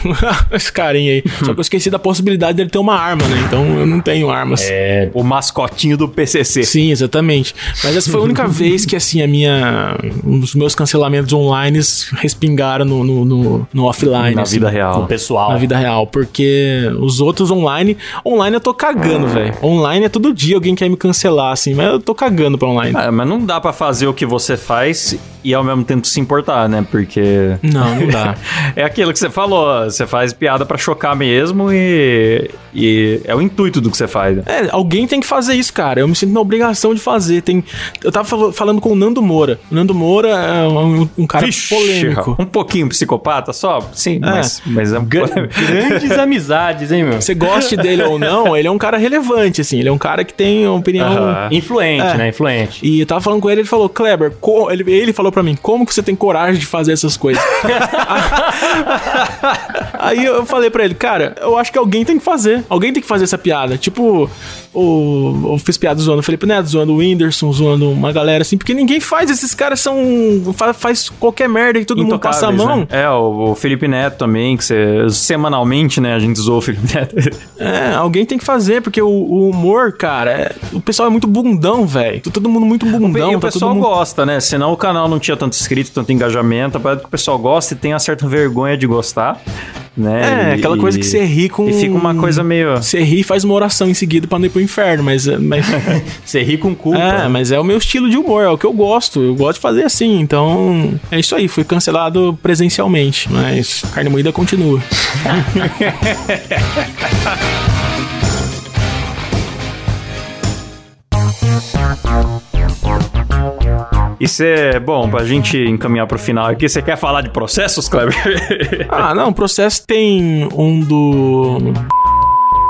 esse carinha aí. Só que eu esqueci da possibilidade dele ter uma arma, né? Então eu não tenho armas. É, o mascotinho do PCC. Sim, exatamente. Mas essa foi a única <laughs> vez que, assim, a minha. Os meus cancelamentos online respingaram no, no, no, no offline. Na assim. vida real. O pessoal. Na vida real, porque os outros online, online eu tô cagando, velho. Online é todo dia alguém quer me cancelar, assim, mas eu tô cagando pra online. Ah, mas não dá pra fazer o que você faz e ao mesmo tempo se importar, né? Porque Não, não dá. <laughs> é aquilo que você falou, você faz piada pra chocar mesmo e, e é o intuito do que você faz. né? É, alguém tem que fazer isso, cara. Eu me sinto na obrigação de fazer. Tem... Eu tava fal- falando com o Nando Moura. O Nando Moura é um, um cara Vixe, polêmico. Um pouquinho psicopata só? Sim, mas, mas é um <laughs> Grandes amizades, hein, meu? Você goste dele ou não, ele é um cara relevante, assim. Ele é um cara que tem uma opinião. Aham. Influente, É. né? Influente. E eu tava falando com ele, ele falou, Kleber, ele, ele falou falou pra mim: Como que você tem coragem de fazer essas coisas? <laughs> Aí eu falei pra ele, cara, eu acho que alguém tem que fazer. Alguém tem que fazer essa piada. Tipo, o, eu fiz piada zoando o Felipe Neto, zoando o Whindersson, zoando uma galera assim, porque ninguém faz. Esses caras são. Faz, faz qualquer merda e todo mundo passa a mão. Né? É, o, Felipe Neto também, que você. Semanalmente, né? A gente zoou o Felipe <laughs> Neto. É, alguém tem que fazer, porque o, o humor, cara, é, o pessoal é muito bundão, velho. Todo mundo muito bundão. E o tá pessoal mundo... gosta, né? Senão o canal não tinha tanto inscrito, tanto engajamento. Apesar que o pessoal gosta e tem uma certa vergonha de gostar né? É, aquela coisa que você ri com. E fica uma coisa meio. Você ri e faz uma oração em seguida pra não ir pro inferno, mas. mas... <laughs> você ri com culpa. É, mas é o meu estilo de humor, é o que eu gosto. Eu gosto de fazer assim. Então, é isso aí. Fui cancelado presencialmente, mas carne moída continua. <laughs> E você, bom, pra gente encaminhar pro final aqui, você quer falar de processos, Kleber? ah, não, processo tem um do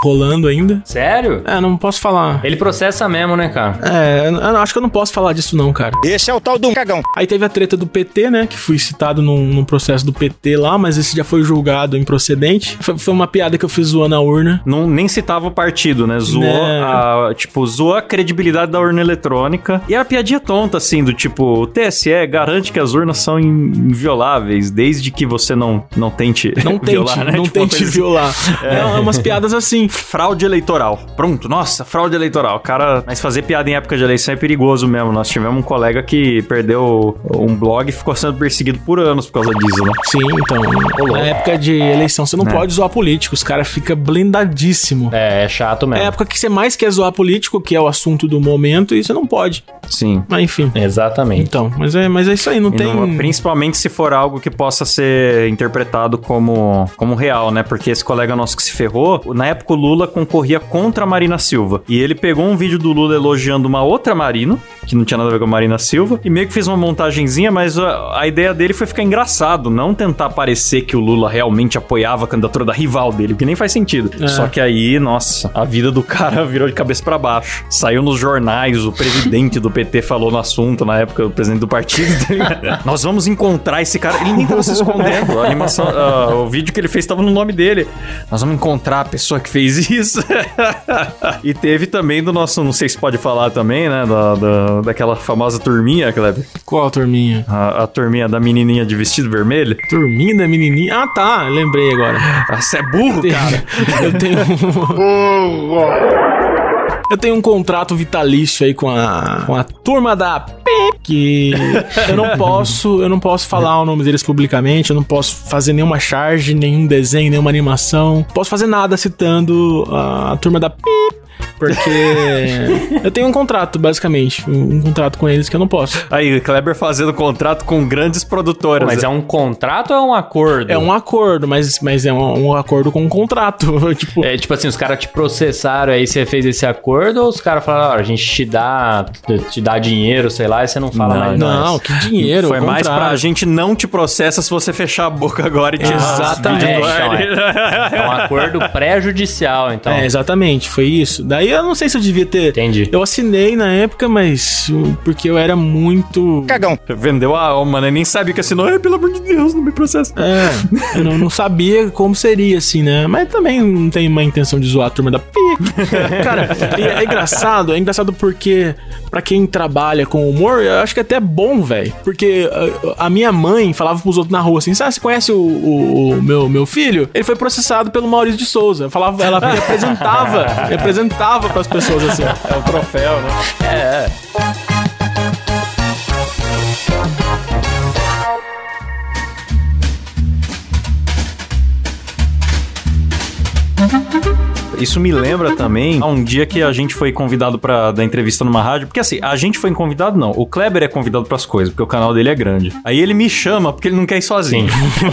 rolando ainda. Sério? É, não posso falar. Ele processa mesmo, né, cara? É, eu, eu acho que eu não posso falar disso não, cara. Esse é o tal do cagão. Aí teve a treta do PT, né, que fui citado num, num processo do PT lá, mas esse já foi julgado improcedente. Foi, foi uma piada que eu fiz zoando a urna. Não, nem citava o partido, né? Zoou né? a, tipo, zoou a credibilidade da urna eletrônica. E a piadinha tonta, assim, do tipo, o TSE garante que as urnas são invioláveis, desde que você não, não tente não <laughs> tente, violar, né? Não tipo, tente assim. violar. É. é umas piadas assim fraude eleitoral. Pronto, nossa, fraude eleitoral. Cara, mas fazer piada em época de eleição é perigoso mesmo. Nós tivemos um colega que perdeu um blog e ficou sendo perseguido por anos por causa disso, né? Sim, então. Olá. Na época de eleição, você não é. pode zoar político. Os caras ficam blindadíssimo. É, é chato mesmo. É a época que você mais quer zoar político, que é o assunto do momento, e você não pode. Sim. Mas enfim. Exatamente. Então, mas é, mas é isso aí, não e tem. Não, principalmente se for algo que possa ser interpretado como, como real, né? Porque esse colega nosso que se ferrou, na época o Lula concorria contra a Marina Silva. E ele pegou um vídeo do Lula elogiando uma outra Marina, que não tinha nada a ver com a Marina Silva, e meio que fez uma montagenzinha, mas a, a ideia dele foi ficar engraçado, não tentar parecer que o Lula realmente apoiava a candidatura da rival dele, que nem faz sentido. É. Só que aí, nossa, a vida do <laughs> cara virou de cabeça para baixo. Saiu nos jornais, o presidente do PT falou no assunto na época, o presidente do partido. <laughs> Nós vamos encontrar esse cara. Ele nem tava se escondendo. A animação, uh, o vídeo que ele fez estava no nome dele. Nós vamos encontrar a pessoa que fez isso. <laughs> e teve também do nosso, não sei se pode falar também, né? Da, da, daquela famosa turminha, Kleber. Qual turminha? A, a turminha da menininha de vestido vermelho. Turminha da menininha? Ah, tá. Lembrei agora. Ah, <laughs> você é burro, cara. <laughs> Eu tenho. Eu tenho um contrato vitalício aí com a, com a turma da que eu não posso, eu não posso falar o nome deles publicamente, eu não posso fazer nenhuma charge, nenhum desenho, nenhuma animação, posso fazer nada citando a turma da porque <laughs> eu tenho um contrato, basicamente. Um, um, contrato com eles que eu não posso. Aí, Kleber fazendo contrato com grandes produtoras. Mas é um contrato ou é um acordo? É um acordo, mas, mas é um, um acordo com um contrato. <laughs> tipo... É tipo assim, os caras te processaram aí, você fez esse acordo, ou os caras falaram, a gente te dá, te dá dinheiro, sei lá, e você não fala não, mais. Não, que dinheiro. Foi mais pra gente não te processa se você fechar a boca agora e te Exatamente. É, então, é, é um acordo pré-judicial, então. É, exatamente, foi isso. Daí eu não sei se eu devia ter. Entendi. Eu assinei na época, mas porque eu era muito. Cagão. Vendeu a alma, né? Nem sabia que assinou. Ai, pelo amor de Deus, não me processa. É. eu não, não, sabia como seria, assim, né? Mas também não tenho uma intenção de zoar a turma da pi. <laughs> Cara, é, é, engraçado. É engraçado porque, pra quem trabalha com humor, eu acho que é até bom, velho. Porque a, a, minha mãe falava pros outros na rua assim: ah, você conhece o, o, o, meu, meu filho? Ele foi processado pelo Maurício de Souza. Eu falava, ela me apresentava, me apresentava pras pessoas assim. É o troféu, né? É. Isso me lembra também a um dia que a gente foi convidado para dar entrevista numa rádio, porque assim, a gente foi convidado não, o Kleber é convidado para as coisas, porque o canal dele é grande. Aí ele me chama porque ele não quer ir sozinho.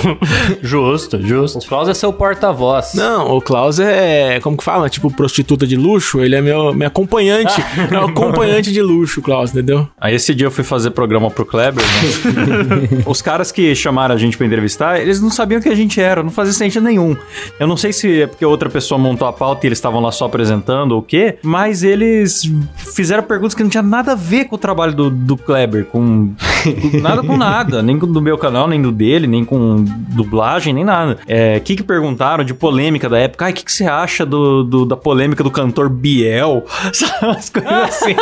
<laughs> justo, justo. O Klaus é seu porta-voz. Não, o Klaus é, como que fala, tipo prostituta de luxo, ele é meu, meu acompanhante, <laughs> meu acompanhante de luxo, Klaus, entendeu? Aí esse dia eu fui fazer programa pro Kleber, né? <laughs> Os caras que chamaram a gente para entrevistar, eles não sabiam que a gente era, não fazia sentido nenhum. Eu não sei se é porque outra pessoa montou a pauta pauta e eles estavam lá só apresentando ou o quê, mas eles fizeram perguntas que não tinha nada a ver com o trabalho do, do Kleber, com, com <laughs> nada com nada, nem com do meu canal, nem do dele, nem com dublagem, nem nada. É, o que que perguntaram de polêmica da época? Ai, o que que você acha do, do- da polêmica do cantor Biel? <laughs> Umas coisas assim.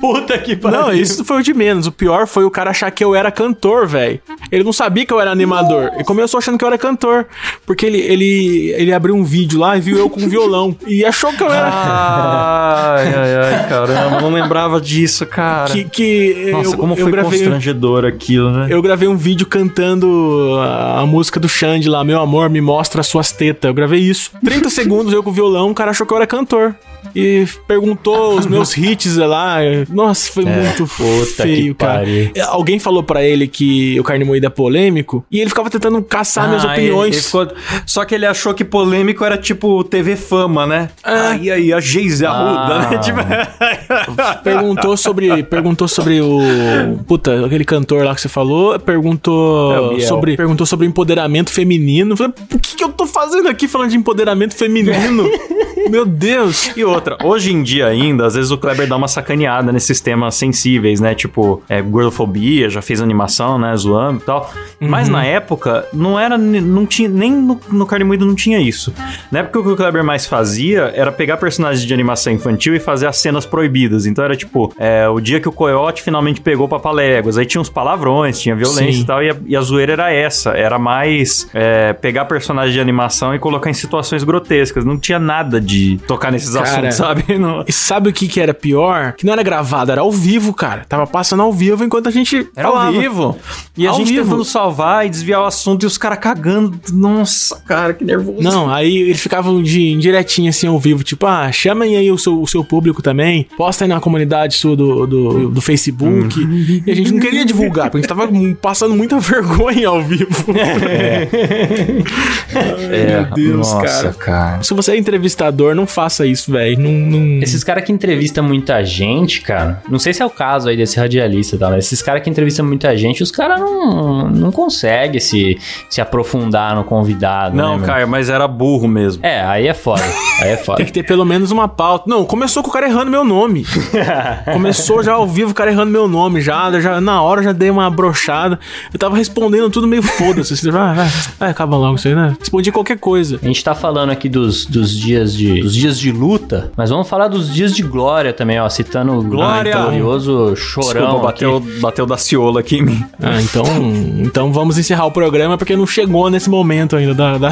Puta que pariu. Não, isso foi o de menos. O pior foi o cara achar que eu era cantor, velho. Ele não sabia que eu era animador. Ele começou achando que eu era cantor. Porque ele, ele, ele abriu um vídeo lá e viu eu com um violão. E achou que eu era. Ai, ai, ai, caramba, não lembrava disso, cara. Que, que Nossa, eu, como eu foi gravei, constrangedor aquilo, né? eu gravei um vídeo cantando a, a música do Xande lá, Meu Amor, me mostra as suas tetas. Eu gravei isso. 30 segundos eu com o violão, o cara achou que eu era cantor. E perguntou os meus hits lá. Nossa, foi muito É, puta feio, que cara. pariu. Alguém falou pra ele que o carne moída é polêmico e ele ficava tentando caçar minhas Ah, ele- opiniões. ele ficou- Só que ele achou que polêmico era tipo TV Fama, né? Ah, e aí, a Geise Arruda, Ah. né? <laughs> Tipo... Perguntou sobre, perguntou sobre o puta, aquele cantor lá que você falou, É, perguntou Biel. sobre, perguntou sobre empoderamento feminino. Falei, o que, que eu tô fazendo aqui falando de empoderamento feminino? <laughs> Meu Deus. E outra, hoje em dia ainda, às vezes o Kleber dá uma sacaneada nesses temas sensíveis, né? Tipo, é, gordofobia, já fez animação, né? Zoando e tal. Mas na época, não era, não tinha, nem no, no Carne Moída não tinha isso. Na época, o que o Kleber mais fazia era pegar personagens de animação infantil e fazer as cenas proibidas. Então era tipo, é, o dia que o Coyote finalmente pegou Papaléguas. Aí tinha uns palavrões, tinha violência Sim. e tal. E a, e a zoeira era essa. Era mais é, pegar personagens de animação e colocar em situações grotescas. Não tinha nada de tocar nesses Cara, assuntos, sabe? <laughs> Não- E sabe o que que era pior? Que não era gravado, era ao vivo, cara. Tava passando ao vivo enquanto a gente Era ao vivo. E a Ao gente vivo. tentando salvar e desviar o assunto e os caras cagando. Nossa, cara, que nervoso. Não, aí eles ficavam de direitinho assim ao vivo, tipo, ah, chamem aí o seu, o seu público também, posta aí na comunidade sua do, do, do Facebook. E a gente não queria divulgar, porque a gente tava passando muita <laughs> vergonha ao vivo. É, <laughs> Meu Deus, nossa, cara. Se você é entrevistador, não faça isso, velho. Não, não... Esses caras que entrevistam muita gente, cara, não sei se é o caso aí desse radialista tal, mas esses caras que entrevistam muita gente, os caras não, não conseguem se, se aprofundar no convidado. Não, né, meu? Mas era burro mesmo. É, aí é foda. Aí é foda. Tem que ter pelo menos uma pauta. Não, começou com o cara errando meu nome. <laughs> começou já ao vivo o cara errando meu nome. Já, já na hora eu já dei uma brochada. Eu tava respondendo tudo meio foda-se. Assim, vai, vai, vai, acaba logo isso aí, né? Respondi qualquer coisa. A gente tá falando aqui dos, dos dias de dos dias de luta, mas vamos falar dos dias de glória também, ó, citando o Glória! glorioso chorão. Desculpa, bateu, aqui. bateu da ciola aqui em mim. Ah, então, então vamos encerrar o programa porque não chegou nesse momento ainda da. da...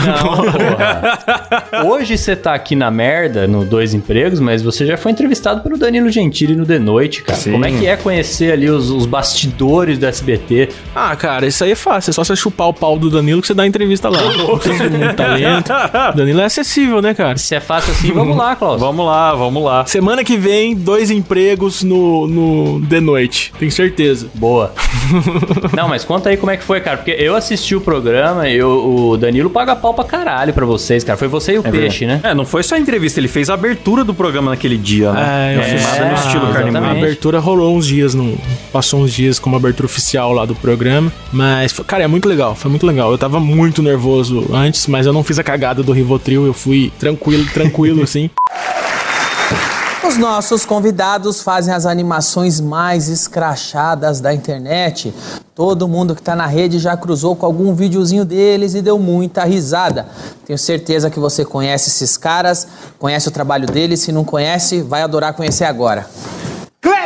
Porra. Hoje você tá aqui na merda, no Dois Empregos, mas você já foi entrevistado pelo Danilo Gentili no The Noite, cara. Sim. Como é que é conhecer ali os, os bastidores do SBT? Ah, cara, isso aí é fácil. É só você chupar o pau do Danilo que você dá entrevista lá. Talento. <laughs> Danilo é acessível, né, cara? Se é fácil assim, vamos lá, Klaus. Vamos lá, vamos lá. Semana que vem, dois empregos no, no The Noite. Tenho certeza. Boa. <laughs> Não, mas conta aí como é que foi, cara. Porque eu assisti o programa e o, o Danilo paga pau pra caralho pra vocês, cara. Foi você e o Peixe, né? É, não foi só a entrevista, ele fez a abertura do programa naquele dia, né? É, eu É, fiz filmada no estilo carne. A abertura rolou uns dias, não, passou uns dias como abertura oficial lá do programa. Mas, foi- cara, é muito legal, foi muito legal. Eu tava muito nervoso antes, mas eu não fiz a cagada do Rivotril, eu fui tranquilo, tranquilo, <laughs> assim. Os nossos convidados fazem as animações mais escrachadas da internet. Todo mundo que tá na rede já cruzou com algum videozinho deles e deu muita risada. Tenho certeza que você conhece esses caras, conhece o trabalho deles. Se não conhece, vai adorar conhecer agora.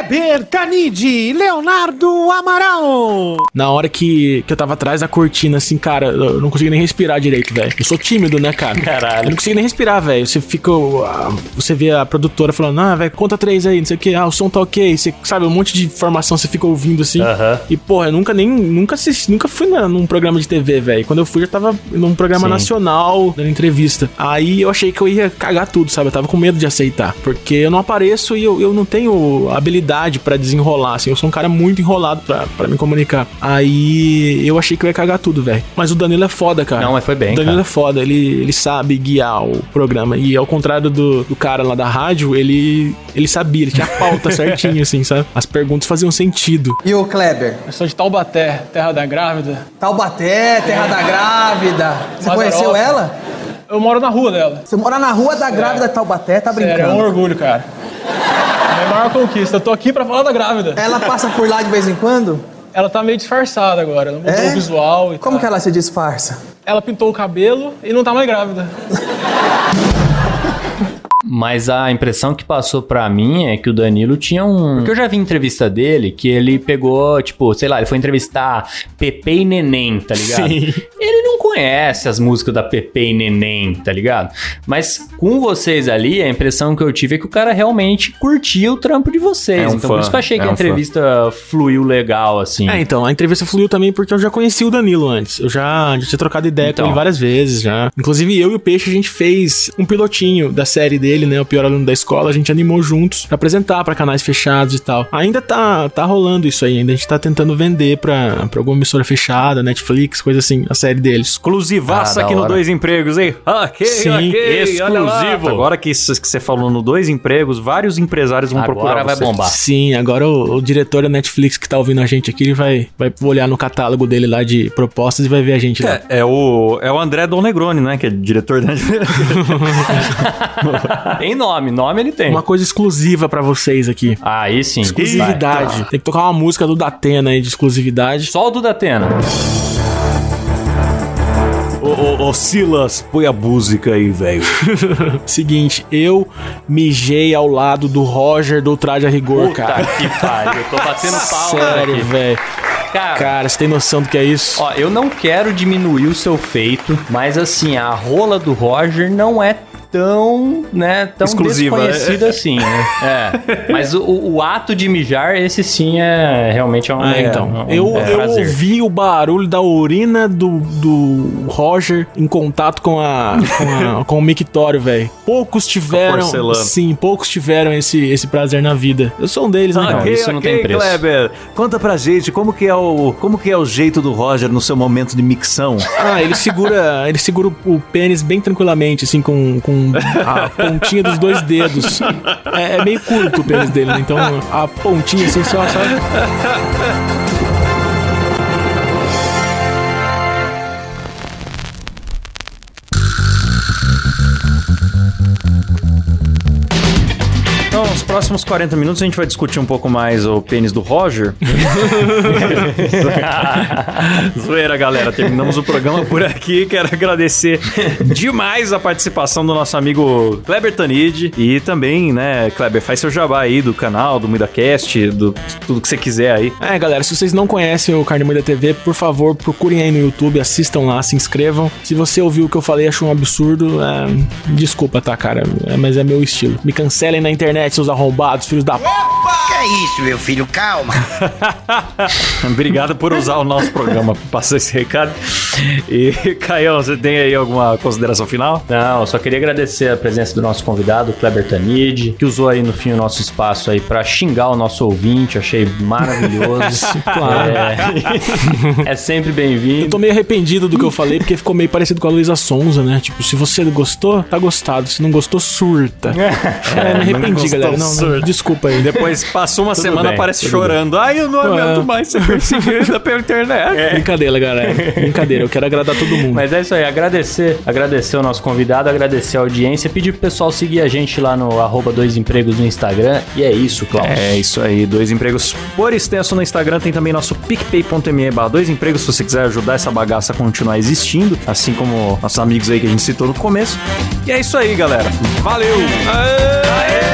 Kleber Tanid, Leonardo Amaral. Na hora que, que eu tava atrás da cortina, assim, cara, eu não conseguia nem respirar direito, velho. Eu sou tímido, né, cara? Caralho. Eu não conseguia nem respirar, velho. Você fica. ah, Você vê a produtora falando, ah, velho, conta três aí, não sei o que, ah, o som tá ok. Você sabe, um monte de informação você fica ouvindo assim. Aham. E, porra, eu nunca nem. Nunca assisti, nunca fui na- num programa de TV, velho. Quando eu fui, eu já tava num programa Sim. nacional, dando entrevista. Aí eu achei que eu ia cagar tudo, sabe? Eu tava com medo de aceitar. Porque eu não apareço e eu, eu não tenho habilidade pra desenrolar, assim. Eu sou um cara muito enrolado pra, pra me comunicar. Aí eu achei que eu ia cagar tudo, velho. Mas o Danilo é foda, cara. Não, mas foi bem, O Danilo cara. é foda, ele, ele sabe guiar o programa. E ao contrário do, do cara lá da rádio, ele, ele sabia, ele tinha a pauta <laughs> certinho, assim, sabe? As perguntas faziam sentido. E o Kleber? Eu sou de Taubaté, terra da grávida. Taubaté, Terra da Grávida. Você Mas conheceu Europa. ela? Eu moro na rua dela. Você mora na rua da grávida Taubaté, tá Sério, é um brincando? orgulho, cara. É a maior conquista. Eu tô aqui pra falar da grávida. Ela passa por lá de vez em quando? Ela tá meio disfarçada agora. Ela mudou É? o visual e Como tal. que ela se disfarça? Ela pintou o cabelo e não tá mais grávida. Mas a impressão que passou pra mim é que o Danilo tinha um. Porque eu já vi entrevista dele que ele pegou, tipo, sei lá, ele foi entrevistar Pepe e Neném, tá ligado? Sim. Ele não conhece as músicas da Pepe e Neném, tá ligado? Mas com vocês ali, a impressão que eu tive é que o cara realmente curtia o trampo de vocês. É um então fã, por isso que eu achei é que a um fã. entrevista fluiu legal, assim. É, então, a entrevista fluiu também porque eu já conheci o Danilo antes. Eu já, já tinha trocado ideia Então. com ele várias vezes já. Inclusive, eu e o Peixe, a gente fez um pilotinho da série dele, né? O pior aluno da escola. A gente animou juntos pra apresentar pra canais fechados e tal. Ainda tá, tá rolando isso aí. Ainda a gente tá tentando vender pra, pra alguma emissora fechada, Netflix, coisa assim, a série deles. Exclusivaça Ah, aqui no hora. Dois Empregos, hein? Ok, Sim, ok, olha lá. exclusivo. Agora que você falou no Dois Empregos, vários empresários vão procurar Agora vai você. bombar. Sim, agora o, o diretor da Netflix que tá ouvindo a gente aqui, ele vai, vai olhar no catálogo dele lá de propostas e vai ver a gente lá. É, é o, é o André Dom Negroni, né? Que é diretor da... <laughs> tem nome, nome ele tem. Uma coisa exclusiva pra vocês aqui. Aí sim. Exclusividade. Tem que tocar uma música do Datena aí de exclusividade. Só o do Datena. Ô, Silas, põe a música aí, velho. <laughs> Seguinte, eu mijei ao lado do Roger do Traje a Rigor, Puta cara. que pariu. Eu tô batendo <laughs> palma Sério, aqui. velho. Cara, Cara, você tem noção do que é isso? Ó, eu não quero diminuir o seu feito, mas assim, a rola do Roger não é tão, né, tão Exclusiva, desconhecida assim, né? <laughs> É. Mas o, o ato de mijar, esse sim é realmente é um, Ah, então. um- um- eu, é eu ouvi o barulho da urina do, do Roger em contato com a com, a, <laughs> com o mictório, velho. Poucos tiveram. Sim, poucos tiveram esse, esse prazer na vida. Eu sou um deles, né, cara? Ok. isso não tem preço. Kleber, conta pra gente como que é o como que é o jeito do Roger no seu momento de micção. Ah, ele segura, ele segura o pênis bem tranquilamente, assim, com, com a pontinha dos dois dedos. É, é meio curto o pênis dele, né? Então a pontinha, assim, só, só. Próximos 40 minutos a gente vai discutir um pouco mais o pênis do Roger. <laughs> Zoeira, galera. Terminamos o programa por aqui. Quero agradecer demais a participação do nosso amigo Kleber Tanid. E também, né, Kleber, faz seu jabá aí do canal, do MuidaCast, do tudo que você quiser aí. É, galera, se vocês não conhecem o Carne Moída TV, por favor, procurem aí no YouTube, assistam lá, se inscrevam. Se você ouviu o que eu falei e achou um absurdo, é, desculpa, tá, cara? É, mas é meu estilo. Me cancelem na internet, seus arrombados, filhos da p. Que é isso, meu filho? Calma. <laughs> Obrigado por usar o nosso programa para passar esse recado. E, <laughs> Caião, você tem aí alguma consideração final? Não, eu só queria agradecer a presença do nosso convidado, Kleber Tanid, que usou aí no fim o nosso espaço aí pra xingar o nosso ouvinte, achei maravilhoso. <laughs> Claro. É, é sempre Eu bem-vindo. tô meio arrependido do que eu falei, porque ficou meio parecido com a Luísa Sonza, né? Tipo, se você gostou, tá gostado. Se não gostou, surta. É, me arrependi, gostou, galera. Não, não, surta. desculpa aí. Depois passou uma Tudo semana, bem, parece tudo chorando. Ai, eu não aguento É. mais ser perseguida <laughs> pela internet. Brincadeira, galera. Brincadeira, eu quero agradar todo mundo. Mas é isso aí, agradecer, agradecer o nosso convidado, agradecer a audiência, pedir pro pessoal seguir a gente lá no arroba dois empregos no Instagram. E é isso, Klaus. É isso aí, dois empregos por extenso no Instagram. Tem também nosso picpay.me barra dois empregos se você quiser ajudar essa bagaça a continuar existindo, assim como nossos amigos aí que a gente citou no começo. E é isso aí, galera. Valeu! Aê!